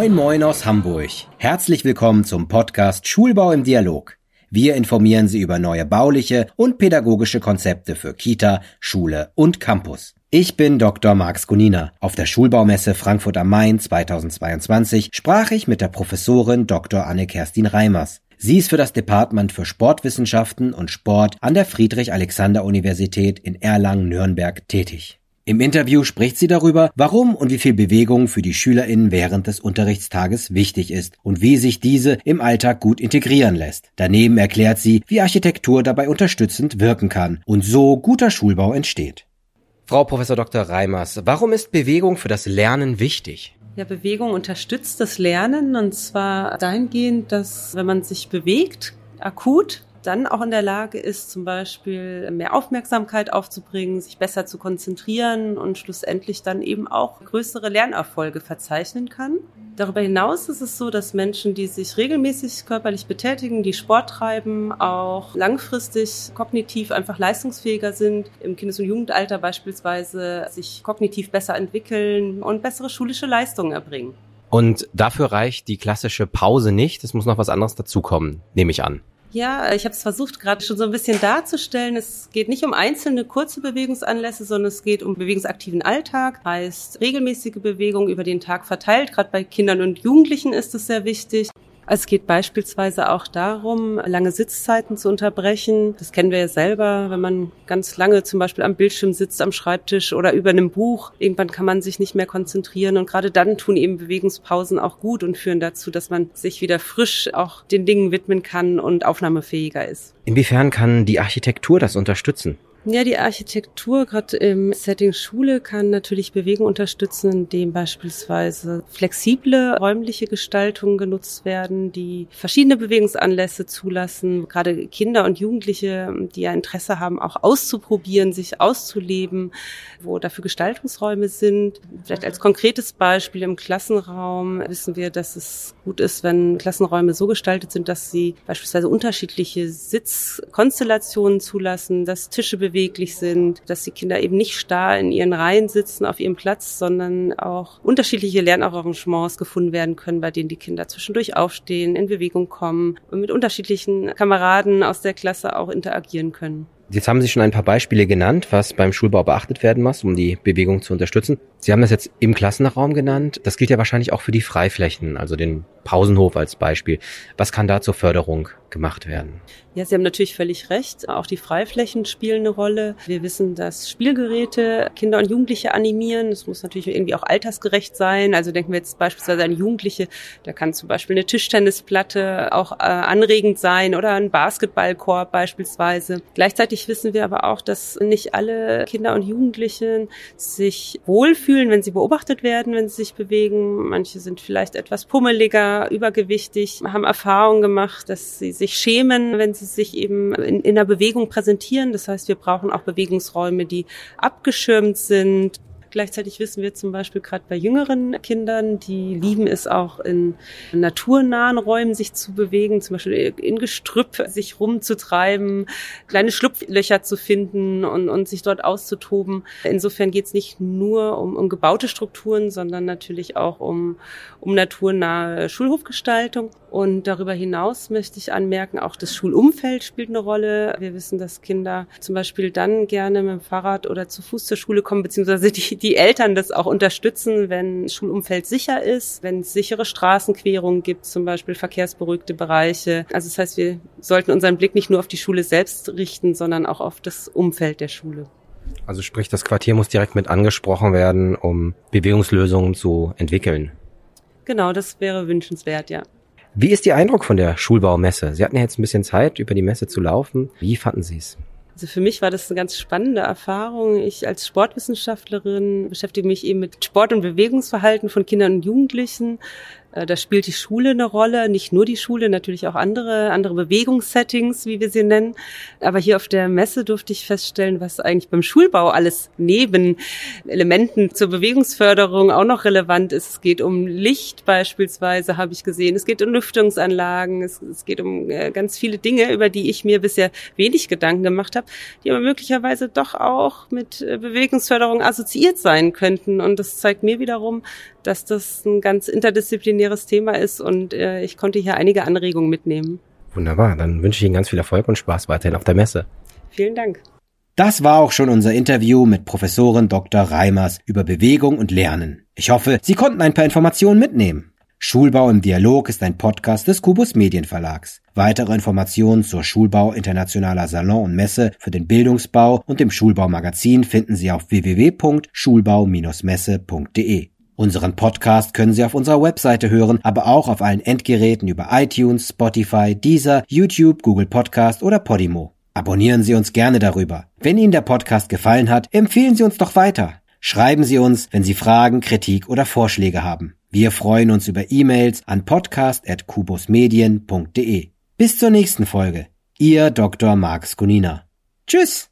Moin Moin aus Hamburg. Herzlich willkommen zum Podcast Schulbau im Dialog. Wir informieren Sie über neue bauliche und pädagogische Konzepte für Kita, Schule und Campus. Ich bin Dr. Max Gunina. Auf der Schulbaumesse Frankfurt am Main 2022 sprach ich mit der Professorin Dr. Anne-Kerstin Reimers. Sie ist für das Department für Sportwissenschaften und Sport an der Friedrich-Alexander-Universität in Erlangen-Nürnberg tätig. Im Interview spricht sie darüber, warum und wie viel Bewegung für die SchülerInnen während des Unterrichtstages wichtig ist und wie sich diese im Alltag gut integrieren lässt. Daneben erklärt sie, wie Architektur dabei unterstützend wirken kann und so guter Schulbau entsteht. Frau Professor Dr. Reimers, warum ist Bewegung für das Lernen wichtig? Ja, Bewegung unterstützt das Lernen und zwar dahingehend, dass wenn man sich bewegt, akut, dann auch in der Lage ist, zum Beispiel mehr Aufmerksamkeit aufzubringen, sich besser zu konzentrieren und schlussendlich dann eben auch größere Lernerfolge verzeichnen kann. Darüber hinaus ist es so, dass Menschen, die sich regelmäßig körperlich betätigen, die Sport treiben, auch langfristig kognitiv einfach leistungsfähiger sind, im Kindes- und Jugendalter beispielsweise sich kognitiv besser entwickeln und bessere schulische Leistungen erbringen. Und dafür reicht die klassische Pause nicht, es muss noch was anderes dazukommen, nehme ich an. Ja, ich habe es versucht gerade schon so ein bisschen darzustellen. Es geht nicht um einzelne kurze Bewegungsanlässe, sondern es geht um bewegungsaktiven Alltag, heißt regelmäßige Bewegung über den Tag verteilt. Gerade bei Kindern und Jugendlichen ist es sehr wichtig. Es geht beispielsweise auch darum, lange Sitzzeiten zu unterbrechen. Das kennen wir ja selber, wenn man ganz lange zum Beispiel am Bildschirm sitzt, am Schreibtisch oder über einem Buch. Irgendwann kann man sich nicht mehr konzentrieren und gerade dann tun eben Bewegungspausen auch gut und führen dazu, dass man sich wieder frisch auch den Dingen widmen kann und aufnahmefähiger ist. Inwiefern kann die Architektur das unterstützen? Ja, die Architektur, gerade im Setting Schule, kann natürlich Bewegung unterstützen, indem beispielsweise flexible räumliche Gestaltungen genutzt werden, die verschiedene Bewegungsanlässe zulassen. Gerade Kinder und Jugendliche, die ja Interesse haben, auch auszuprobieren, sich auszuleben, wo dafür Gestaltungsräume sind. Vielleicht als konkretes Beispiel im Klassenraum wissen wir, dass es gut ist, wenn Klassenräume so gestaltet sind, dass sie beispielsweise unterschiedliche Sitzkonstellationen zulassen, dass Tische beweglich sind, dass die Kinder eben nicht starr in ihren Reihen sitzen auf ihrem Platz, sondern auch unterschiedliche Lernarrangements gefunden werden können, bei denen die Kinder zwischendurch aufstehen, in Bewegung kommen und mit unterschiedlichen Kameraden aus der Klasse auch interagieren können. Jetzt haben Sie schon ein paar Beispiele genannt, was beim Schulbau beachtet werden muss, um die Bewegung zu unterstützen. Sie haben das jetzt im Klassenraum genannt. Das gilt ja wahrscheinlich auch für die Freiflächen, also den Pausenhof als Beispiel. Was kann da zur Förderung gemacht werden? Ja, Sie haben natürlich völlig recht. Auch die Freiflächen spielen eine Rolle. Wir wissen, dass Spielgeräte Kinder und Jugendliche animieren. Das muss natürlich irgendwie auch altersgerecht sein. Also denken wir jetzt beispielsweise an Jugendliche, da kann zum Beispiel eine Tischtennisplatte auch äh, anregend sein oder ein Basketballkorb beispielsweise. Gleichzeitig wissen wir aber auch, dass nicht alle Kinder und Jugendlichen sich wohlfühlen, wenn sie beobachtet werden, wenn sie sich bewegen. Manche sind vielleicht etwas pummeliger, übergewichtig, haben Erfahrungen gemacht, dass sie sich schämen, wenn sie sich eben in, in der Bewegung präsentieren. Das heißt, wir brauchen auch Bewegungsräume, die abgeschirmt sind, Gleichzeitig wissen wir zum Beispiel gerade bei jüngeren Kindern, die lieben es auch in naturnahen Räumen sich zu bewegen, zum Beispiel in Gestrüpp sich rumzutreiben, kleine Schlupflöcher zu finden und, und sich dort auszutoben. Insofern geht es nicht nur um, um gebaute Strukturen, sondern natürlich auch um, um naturnahe Schulhofgestaltung. Und darüber hinaus möchte ich anmerken, auch das Schulumfeld spielt eine Rolle. Wir wissen, dass Kinder zum Beispiel dann gerne mit dem Fahrrad oder zu Fuß zur Schule kommen, beziehungsweise die, die Eltern das auch unterstützen, wenn das Schulumfeld sicher ist, wenn es sichere Straßenquerungen gibt, zum Beispiel verkehrsberuhigte Bereiche. Also das heißt, wir sollten unseren Blick nicht nur auf die Schule selbst richten, sondern auch auf das Umfeld der Schule. Also sprich, das Quartier muss direkt mit angesprochen werden, um Bewegungslösungen zu entwickeln. Genau, das wäre wünschenswert, ja. Wie ist Ihr Eindruck von der Schulbaumesse? Sie hatten ja jetzt ein bisschen Zeit, über die Messe zu laufen. Wie fanden Sie es? Also für mich war das eine ganz spannende Erfahrung. Ich als Sportwissenschaftlerin beschäftige mich eben mit Sport- und Bewegungsverhalten von Kindern und Jugendlichen. Äh, da spielt die Schule eine Rolle, nicht nur die Schule, natürlich auch andere, andere Bewegungssettings, wie wir sie nennen. Aber hier auf der Messe durfte ich feststellen, was eigentlich beim Schulbau alles neben Elementen zur Bewegungsförderung auch noch relevant ist. Es geht um Licht beispielsweise, habe ich gesehen. Es geht um Lüftungsanlagen. Es, es geht um äh, ganz viele Dinge, über die ich mir bisher wenig Gedanken gemacht habe, die aber möglicherweise doch auch mit äh, Bewegungsförderung assoziiert sein könnten. Und das zeigt mir wiederum, dass das ein ganz interdisziplinäres interdisziplinäres Thema ist und äh, ich konnte hier einige Anregungen mitnehmen. Wunderbar, dann wünsche ich Ihnen ganz viel Erfolg und Spaß weiterhin auf der Messe. Vielen Dank. Das war auch schon unser Interview mit Professorin Dr. Reimers über Bewegung und Lernen. Ich hoffe, Sie konnten ein paar Informationen mitnehmen. Schulbau im Dialog ist ein Podcast des Kubus Medienverlags. Weitere Informationen zur Schulbau Internationaler Salon und Messe für den Bildungsbau und dem Schulbaumagazin finden Sie auf www.schulbau-messe.de. Unseren Podcast können Sie auf unserer Webseite hören, aber auch auf allen Endgeräten über iTunes, Spotify, Deezer, YouTube, Google Podcast oder Podimo. Abonnieren Sie uns gerne darüber. Wenn Ihnen der Podcast gefallen hat, empfehlen Sie uns doch weiter. Schreiben Sie uns, wenn Sie Fragen, Kritik oder Vorschläge haben. Wir freuen uns über E-Mails an podcast.kubusmedien.de. Bis zur nächsten Folge. Ihr Dr. Marx Gunina. Tschüss!